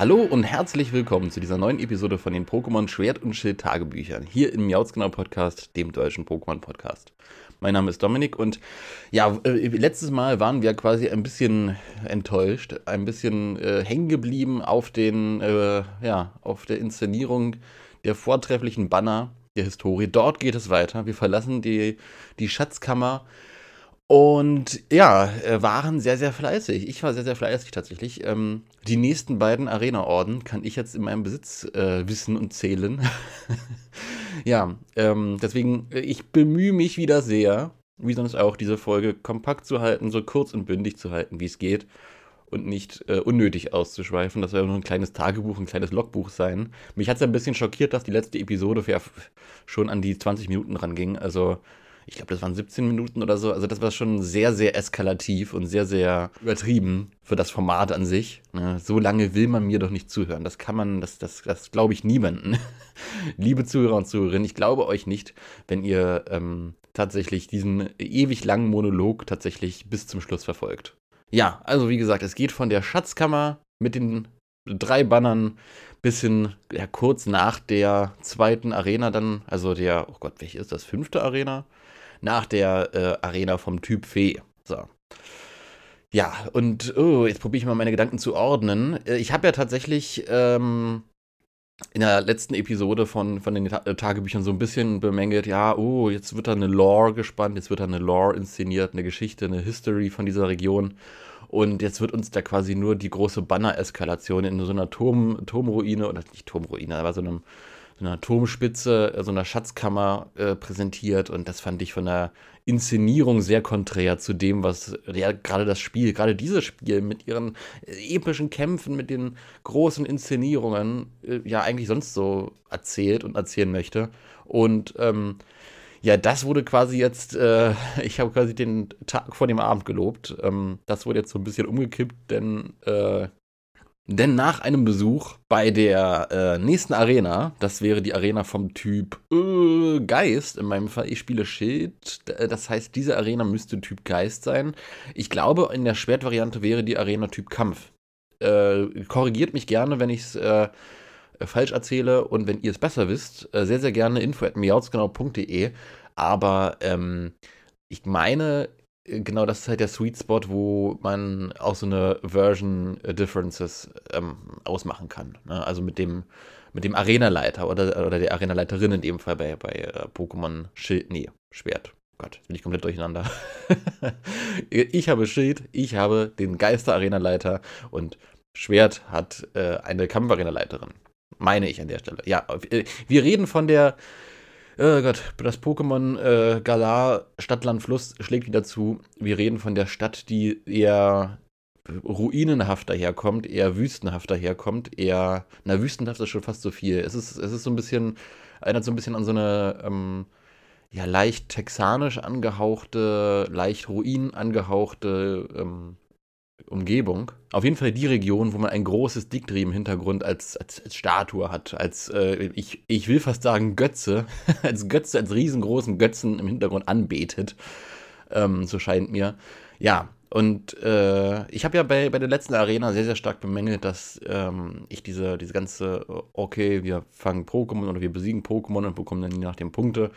Hallo und herzlich willkommen zu dieser neuen Episode von den Pokémon Schwert und Schild Tagebüchern hier im Miauzgenau Podcast, dem deutschen Pokémon Podcast. Mein Name ist Dominik und ja, äh, letztes Mal waren wir quasi ein bisschen enttäuscht, ein bisschen äh, hängen geblieben auf den, äh, ja, auf der Inszenierung der vortrefflichen Banner der Historie. Dort geht es weiter. Wir verlassen die, die Schatzkammer und ja, äh, waren sehr, sehr fleißig. Ich war sehr, sehr fleißig tatsächlich. Ähm, die nächsten beiden Arena-Orden kann ich jetzt in meinem Besitz äh, wissen und zählen. ja, ähm, deswegen, äh, ich bemühe mich wieder sehr, wie sonst auch, diese Folge kompakt zu halten, so kurz und bündig zu halten, wie es geht. Und nicht äh, unnötig auszuschweifen. Das soll nur ein kleines Tagebuch, ein kleines Logbuch sein. Mich hat es ein bisschen schockiert, dass die letzte Episode schon an die 20 Minuten ranging. Also ich glaube, das waren 17 Minuten oder so. Also das war schon sehr, sehr eskalativ und sehr, sehr übertrieben für das Format an sich. Ne? So lange will man mir doch nicht zuhören. Das kann man, das, das, das glaube ich niemanden. Liebe Zuhörer und Zuhörerinnen, ich glaube euch nicht, wenn ihr ähm, tatsächlich diesen ewig langen Monolog tatsächlich bis zum Schluss verfolgt. Ja, also wie gesagt, es geht von der Schatzkammer mit den drei Bannern bis hin, ja, kurz nach der zweiten Arena dann, also der, oh Gott, welche ist das? Fünfte Arena? Nach der äh, Arena vom Typ Fee. So. Ja, und oh, jetzt probiere ich mal meine Gedanken zu ordnen. Äh, ich habe ja tatsächlich ähm, in der letzten Episode von, von den Ta äh, Tagebüchern so ein bisschen bemängelt, ja, oh, jetzt wird da eine Lore gespannt, jetzt wird da eine Lore inszeniert, eine Geschichte, eine History von dieser Region. Und jetzt wird uns da quasi nur die große Banner-Eskalation in so einer Turm, Turmruine, oder nicht Turmruine, aber so einem einer Turmspitze, äh, so einer Schatzkammer äh, präsentiert und das fand ich von der Inszenierung sehr konträr zu dem, was ja gerade das Spiel, gerade dieses Spiel mit ihren äh, epischen Kämpfen, mit den großen Inszenierungen äh, ja eigentlich sonst so erzählt und erzählen möchte. Und ähm, ja, das wurde quasi jetzt, äh, ich habe quasi den Tag vor dem Abend gelobt. Ähm, das wurde jetzt so ein bisschen umgekippt, denn äh, denn nach einem Besuch bei der äh, nächsten Arena, das wäre die Arena vom Typ äh, Geist, in meinem Fall, ich spiele Schild, das heißt, diese Arena müsste Typ Geist sein. Ich glaube, in der Schwertvariante wäre die Arena Typ Kampf. Äh, korrigiert mich gerne, wenn ich es äh, falsch erzähle und wenn ihr es besser wisst, äh, sehr, sehr gerne info at miautsgenau.de. Aber ähm, ich meine, genau das ist halt der Sweet Spot, wo man auch so eine Version Differences ähm, ausmachen kann. Ne? Also mit dem, mit dem Arenaleiter oder, oder der Arenaleiterin in dem Fall bei, bei äh, Pokémon Schild, nee, Schwert. Gott, bin ich komplett durcheinander. ich habe Schild, ich habe den Geister-Arenaleiter und Schwert hat äh, eine Kampf-Arenaleiterin. Meine ich an der Stelle. Ja, äh, wir reden von der Oh Gott, das Pokémon äh, Galar Stadtland Fluss schlägt wieder zu. Wir reden von der Stadt, die eher ruinenhaft daherkommt, eher wüstenhaft daherkommt, eher, na, wüstenhaft ist schon fast so viel. Es ist, es ist so ein bisschen, erinnert so ein bisschen an so eine, ähm, ja, leicht texanisch angehauchte, leicht ruin angehauchte ähm, Umgebung. Auf jeden Fall die Region, wo man ein großes Diktri im Hintergrund als, als, als Statue hat, als, äh, ich, ich will fast sagen Götze, als Götze, als riesengroßen Götzen im Hintergrund anbetet. Ähm, so scheint mir. Ja, und äh, ich habe ja bei, bei der letzten Arena sehr, sehr stark bemängelt, dass ähm, ich diese, diese ganze, okay, wir fangen Pokémon oder wir besiegen Pokémon und bekommen dann je nachdem Punkte,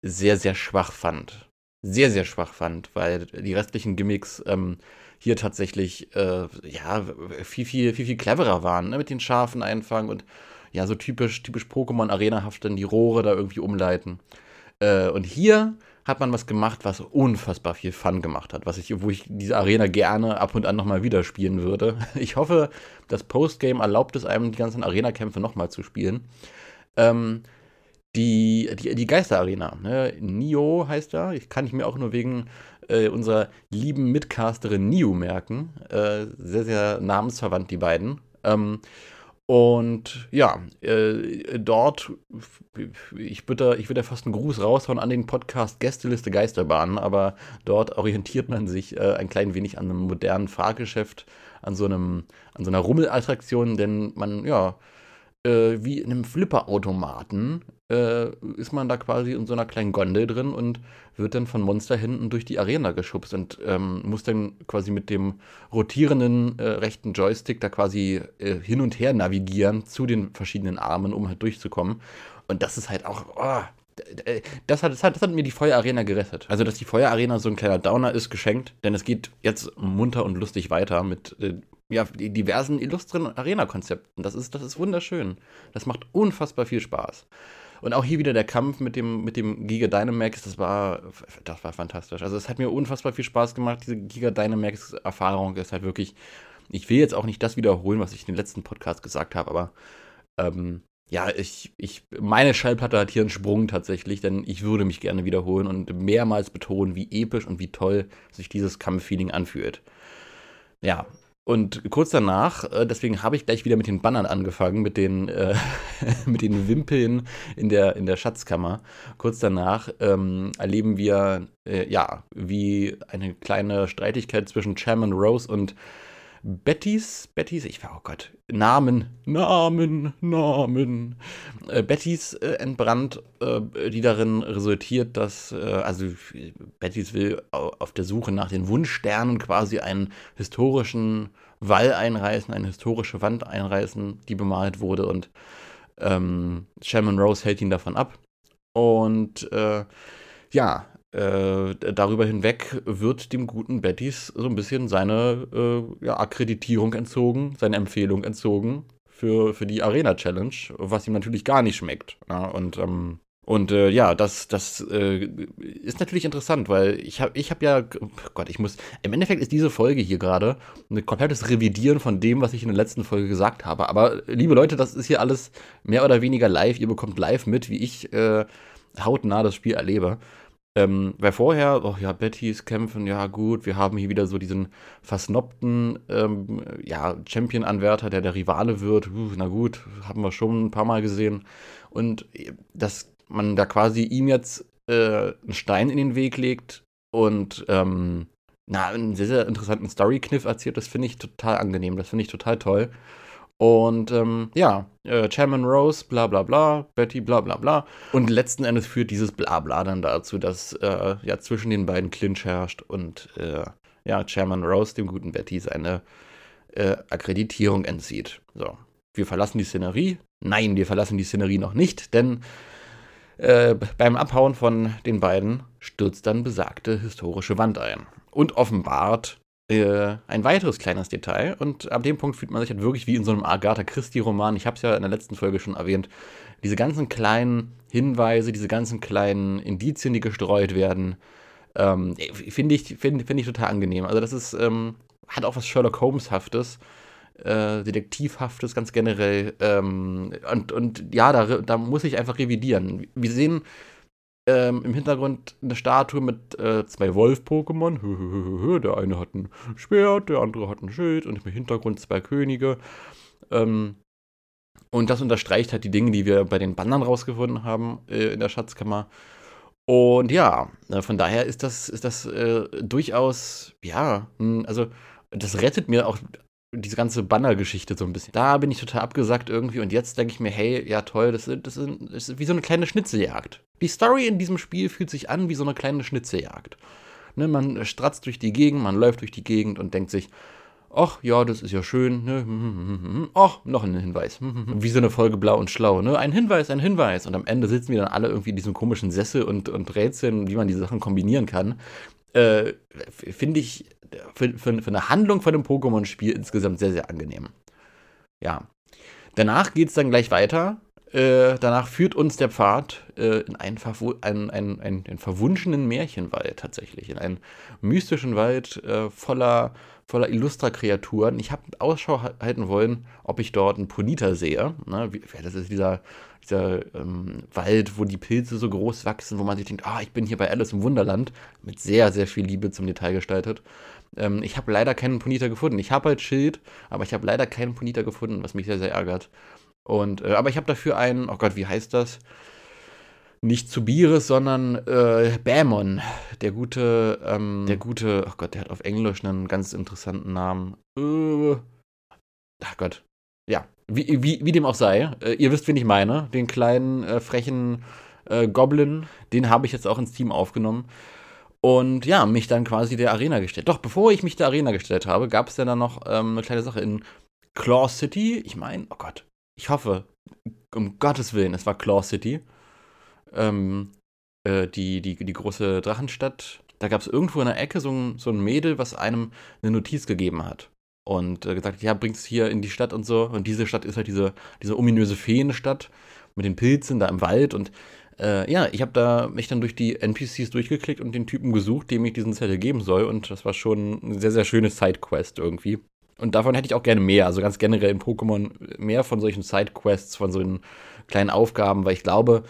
sehr, sehr schwach fand. Sehr, sehr schwach fand, weil die restlichen Gimmicks ähm, hier tatsächlich äh, ja viel, viel, viel, viel cleverer waren, ne? mit den Schafen einfangen und ja, so typisch, typisch Pokémon-Arena-haft dann die Rohre da irgendwie umleiten. Äh, und hier hat man was gemacht, was unfassbar viel Fun gemacht hat, was ich, wo ich diese Arena gerne ab und an nochmal wieder spielen würde. Ich hoffe, das Postgame erlaubt es einem, die ganzen Arena-Kämpfe nochmal zu spielen. Ähm, die, die, die Geisterarena, ne? Nio heißt da. Ich kann ich mir auch nur wegen äh, unserer lieben Mitcasterin Nio merken. Äh, sehr, sehr namensverwandt, die beiden. Ähm, und ja, äh, dort, ich würde ich würd fast einen Gruß raushauen an den Podcast Gästeliste Geisterbahn, aber dort orientiert man sich äh, ein klein wenig an einem modernen Fahrgeschäft, an so, einem, an so einer Rummelattraktion, denn man, ja, äh, wie in einem Flipperautomaten äh, ist man da quasi in so einer kleinen Gondel drin und wird dann von Monster hinten durch die Arena geschubst und ähm, muss dann quasi mit dem rotierenden äh, rechten Joystick da quasi äh, hin und her navigieren zu den verschiedenen Armen, um halt durchzukommen. Und das ist halt auch, oh, das hat, das, hat, das hat mir die Feuerarena gerettet. Also, dass die Feuerarena so ein kleiner Downer ist, geschenkt, denn es geht jetzt munter und lustig weiter mit äh, ja, diversen illustren Arena-Konzepten. Das ist, das ist wunderschön. Das macht unfassbar viel Spaß. Und auch hier wieder der Kampf mit dem, mit dem Giga Dynamax, das war, das war fantastisch. Also es hat mir unfassbar viel Spaß gemacht. Diese Giga Dynamax-Erfahrung ist halt wirklich, ich will jetzt auch nicht das wiederholen, was ich in den letzten Podcast gesagt habe, aber ähm, ja, ich, ich, meine Schallplatte hat hier einen Sprung tatsächlich, denn ich würde mich gerne wiederholen und mehrmals betonen, wie episch und wie toll sich dieses Kampffeeling anfühlt. Ja, und kurz danach, äh, deswegen habe ich gleich wieder mit den Bannern angefangen, mit den, äh, mit den Wimpeln in der, in der Schatzkammer. Kurz danach ähm, erleben wir, äh, ja, wie eine kleine Streitigkeit zwischen Chairman Rose und Bettys, Bettys, ich war, oh Gott, Namen, Namen, Namen. Äh, Bettys äh, entbrannt, äh, die darin resultiert, dass, äh, also Bettys will auf der Suche nach den Wunschsternen quasi einen historischen Wall einreißen, eine historische Wand einreißen, die bemalt wurde und ähm, Shaman Rose hält ihn davon ab. Und äh, ja, äh, darüber hinweg wird dem guten Bettys so ein bisschen seine äh, ja, Akkreditierung entzogen, seine Empfehlung entzogen für, für die Arena Challenge, was ihm natürlich gar nicht schmeckt. Ja, und ähm, und äh, ja, das, das äh, ist natürlich interessant, weil ich habe ich hab ja, oh Gott, ich muss, im Endeffekt ist diese Folge hier gerade ein komplettes Revidieren von dem, was ich in der letzten Folge gesagt habe. Aber liebe Leute, das ist hier alles mehr oder weniger live. Ihr bekommt live mit, wie ich äh, hautnah das Spiel erlebe. Ähm, weil vorher, oh ja, Bettys kämpfen, ja gut, wir haben hier wieder so diesen versnobten ähm, ja, Champion-Anwärter, der der Rivale wird. Uh, na gut, haben wir schon ein paar Mal gesehen. Und dass man da quasi ihm jetzt äh, einen Stein in den Weg legt und ähm, na, einen sehr, sehr interessanten Story-Kniff erzählt, das finde ich total angenehm, das finde ich total toll. Und ähm, ja, äh, Chairman Rose, bla bla bla, Betty, bla bla bla. Und letzten Endes führt dieses Blabla dann dazu, dass äh, ja zwischen den beiden Clinch herrscht und äh, ja, Chairman Rose dem guten Betty seine äh, Akkreditierung entzieht. So, wir verlassen die Szenerie. Nein, wir verlassen die Szenerie noch nicht, denn äh, beim Abhauen von den beiden stürzt dann besagte historische Wand ein und offenbart äh, ein weiteres kleines Detail. Und ab dem Punkt fühlt man sich halt wirklich wie in so einem Agatha Christie-Roman. Ich habe es ja in der letzten Folge schon erwähnt. Diese ganzen kleinen Hinweise, diese ganzen kleinen Indizien, die gestreut werden, ähm, finde ich, find, find ich total angenehm. Also, das ist, ähm, hat auch was Sherlock Holmes-haftes. Äh, Detektivhaftes ganz generell. Ähm, und, und ja, da, da muss ich einfach revidieren. Wir sehen ähm, im Hintergrund eine Statue mit äh, zwei Wolf-Pokémon. Der eine hat ein Schwert, der andere hat ein Schild und im Hintergrund zwei Könige. Ähm, und das unterstreicht halt die Dinge, die wir bei den Bannern rausgefunden haben äh, in der Schatzkammer. Und ja, äh, von daher ist das, ist das äh, durchaus, ja, hm, also das rettet mir auch diese ganze Banner-Geschichte so ein bisschen. Da bin ich total abgesagt irgendwie und jetzt denke ich mir, hey, ja toll, das, das, ist, das ist wie so eine kleine Schnitzeljagd. Die Story in diesem Spiel fühlt sich an wie so eine kleine Schnitzeljagd. Ne, man stratzt durch die Gegend, man läuft durch die Gegend und denkt sich, ach ja, das ist ja schön, ne? Ach, noch ein Hinweis. Wie so eine Folge Blau und Schlau, ne? Ein Hinweis, ein Hinweis. Und am Ende sitzen wir dann alle irgendwie in diesem komischen Sessel und, und rätseln, wie man diese Sachen kombinieren kann. Äh, Finde ich für, für, für eine Handlung von einem Pokémon-Spiel insgesamt sehr, sehr angenehm. Ja. Danach geht es dann gleich weiter. Äh, danach führt uns der Pfad äh, in einen, einen, einen, einen, verwunschenen Märchenwald tatsächlich. In einen mystischen Wald äh, voller, voller illustrer Kreaturen. Ich habe Ausschau halten wollen, ob ich dort einen Ponita sehe. Ne? Wie, das ist dieser, dieser ähm, Wald, wo die Pilze so groß wachsen, wo man sich denkt, ah, ich bin hier bei Alice im Wunderland. Mit sehr, sehr viel Liebe zum Detail gestaltet. Ähm, ich habe leider keinen Ponita gefunden. Ich habe halt Schild, aber ich habe leider keinen Ponita gefunden, was mich sehr, sehr ärgert. Und, äh, aber ich habe dafür einen, oh Gott, wie heißt das? Nicht Zubiris, sondern äh, Bämon. Der gute, ähm, der gute, oh Gott, der hat auf Englisch einen ganz interessanten Namen. Äh, ach Gott. Ja, wie, wie, wie dem auch sei, äh, ihr wisst, wen ich meine, den kleinen, äh, frechen äh, Goblin, den habe ich jetzt auch ins Team aufgenommen. Und ja, mich dann quasi der Arena gestellt. Doch, bevor ich mich der Arena gestellt habe, gab es dann noch ähm, eine kleine Sache in Claw City. Ich meine, oh Gott, ich hoffe, um Gottes Willen, es war Claw City. Ähm, äh, die, die, die große Drachenstadt. Da gab es irgendwo in der Ecke so ein, so ein Mädel, was einem eine Notiz gegeben hat. Und äh, gesagt, ja, bring's hier in die Stadt und so. Und diese Stadt ist halt diese, diese ominöse Feenstadt mit den Pilzen da im Wald. Und äh, ja, ich habe da mich dann durch die NPCs durchgeklickt und den Typen gesucht, dem ich diesen Zettel geben soll. Und das war schon eine sehr, sehr schöne Sidequest irgendwie. Und davon hätte ich auch gerne mehr. Also ganz generell in Pokémon mehr von solchen Sidequests, von solchen kleinen Aufgaben, weil ich glaube,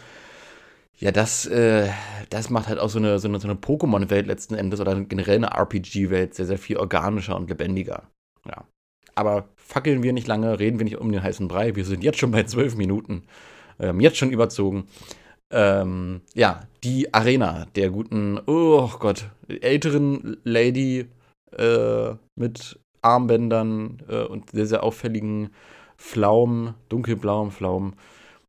ja, das, äh, das macht halt auch so eine, so eine, so eine Pokémon-Welt letzten Endes oder generell eine RPG-Welt sehr, sehr viel organischer und lebendiger. Ja. Aber fackeln wir nicht lange, reden wir nicht um den heißen Brei. Wir sind jetzt schon bei zwölf Minuten. Ähm, jetzt schon überzogen. Ähm, ja, die Arena der guten, oh Gott, älteren Lady äh, mit Armbändern äh, und sehr, sehr auffälligen Pflaumen, dunkelblauen Pflaumen.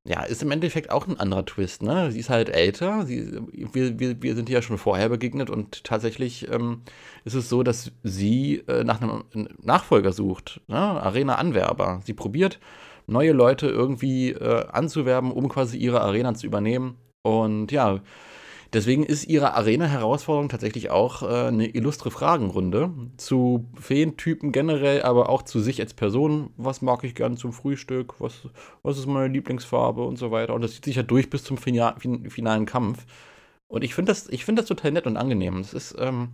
Ja, ist im Endeffekt auch ein anderer Twist, ne? Sie ist halt älter, sie, wir, wir, wir sind ja schon vorher begegnet und tatsächlich ähm, ist es so, dass sie äh, nach einem Nachfolger sucht, ne? Arena-Anwerber. Sie probiert neue Leute irgendwie äh, anzuwerben, um quasi ihre Arena zu übernehmen. Und ja, deswegen ist ihre Arena-Herausforderung tatsächlich auch äh, eine illustre Fragenrunde zu Feentypen generell, aber auch zu sich als Person. Was mag ich gern zum Frühstück? Was, was ist meine Lieblingsfarbe und so weiter? Und das zieht sich ja durch bis zum Final, finalen Kampf. Und ich finde das, find das total nett und angenehm. Das ist, ähm,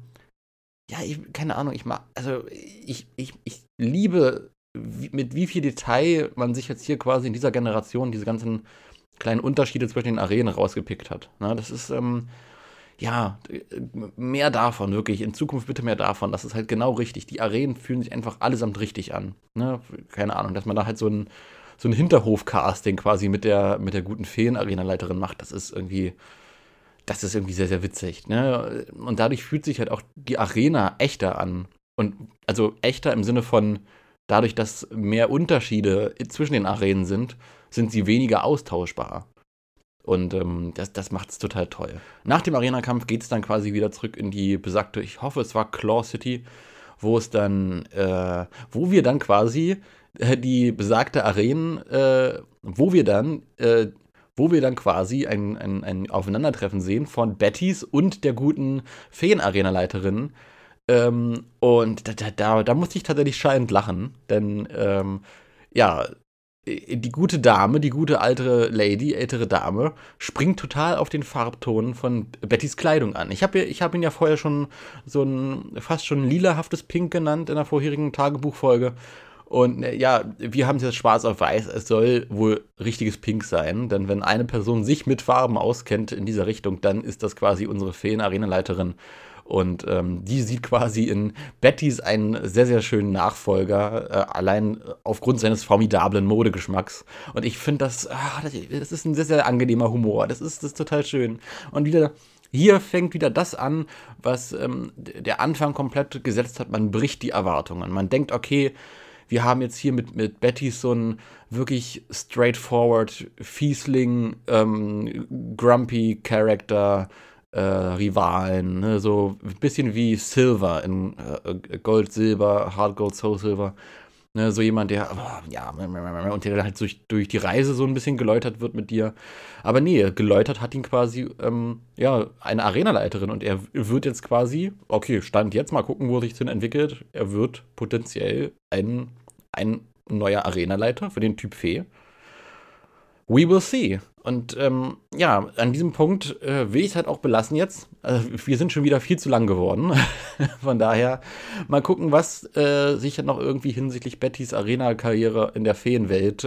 ja, ich, keine Ahnung, ich mag, also ich, ich, ich liebe wie, mit wie viel Detail man sich jetzt hier quasi in dieser Generation diese ganzen kleinen Unterschiede zwischen den Arenen rausgepickt hat. Na, das ist, ähm, ja, mehr davon, wirklich. In Zukunft bitte mehr davon. Das ist halt genau richtig. Die Arenen fühlen sich einfach allesamt richtig an. Ne? Keine Ahnung, dass man da halt so ein, so ein Hinterhof-Casting quasi mit der, mit der guten Feen-Arena-Leiterin macht, das ist irgendwie, das ist irgendwie sehr, sehr witzig. Ne? Und dadurch fühlt sich halt auch die Arena echter an. Und also echter im Sinne von, dadurch, dass mehr Unterschiede zwischen den Arenen sind, sind sie weniger austauschbar. Und ähm, das, das macht es total toll. Nach dem Arena-Kampf geht es dann quasi wieder zurück in die besagte, ich hoffe, es war Claw City, wo es dann, äh, wo wir dann quasi äh, die besagte Arena, äh, wo wir dann, äh, wo wir dann quasi ein, ein, ein Aufeinandertreffen sehen von Bettys und der guten Feen-Arena-Leiterin, ähm, und da, da, da, musste ich tatsächlich schallend lachen, denn ähm, ja, die gute Dame, die gute alte Lady, ältere Dame, springt total auf den Farbton von Bettys Kleidung an. Ich habe ich hab ihn ja vorher schon so ein fast schon lilahaftes Pink genannt in der vorherigen Tagebuchfolge. Und äh, ja, wir haben es jetzt schwarz auf weiß. Es soll wohl richtiges Pink sein, denn wenn eine Person sich mit Farben auskennt in dieser Richtung, dann ist das quasi unsere Feen-Arenaleiterin. Und ähm, die sieht quasi in Bettys einen sehr, sehr schönen Nachfolger, äh, allein aufgrund seines formidablen Modegeschmacks. Und ich finde das, ah, das, das, ist ein sehr, sehr angenehmer Humor. Das ist, das ist total schön. Und wieder. Hier fängt wieder das an, was ähm, der Anfang komplett gesetzt hat. Man bricht die Erwartungen. Man denkt, okay, wir haben jetzt hier mit, mit Betty so einen wirklich straightforward, Fiesling, ähm, grumpy Character, äh, Rivalen, ne? so ein bisschen wie Silver in äh, Gold, Silber, Hard Gold, Soul Silver. Ne? So jemand, der, oh, ja, und der halt durch, durch die Reise so ein bisschen geläutert wird mit dir. Aber nee, geläutert hat ihn quasi, ähm, ja, eine Arenaleiterin und er wird jetzt quasi, okay, Stand jetzt, mal gucken, wo sich hin entwickelt. Er wird potenziell ein, ein neuer Arenaleiter für den Typ Fee. We will see. Und ähm, ja, an diesem Punkt äh, will ich es halt auch belassen jetzt. Also, wir sind schon wieder viel zu lang geworden. Von daher mal gucken, was äh, sich dann noch irgendwie hinsichtlich Bettys Arena-Karriere in der Feenwelt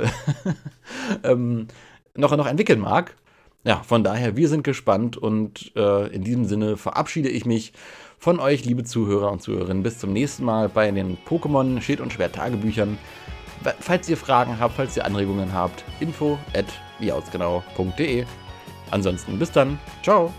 ähm, noch, noch entwickeln mag. Ja, von daher, wir sind gespannt und äh, in diesem Sinne verabschiede ich mich von euch, liebe Zuhörer und Zuhörerinnen. Bis zum nächsten Mal bei den Pokémon Schild und Schwert Tagebüchern. Falls ihr Fragen habt, falls ihr Anregungen habt, info at jautsgenau.de. Ansonsten bis dann. Ciao.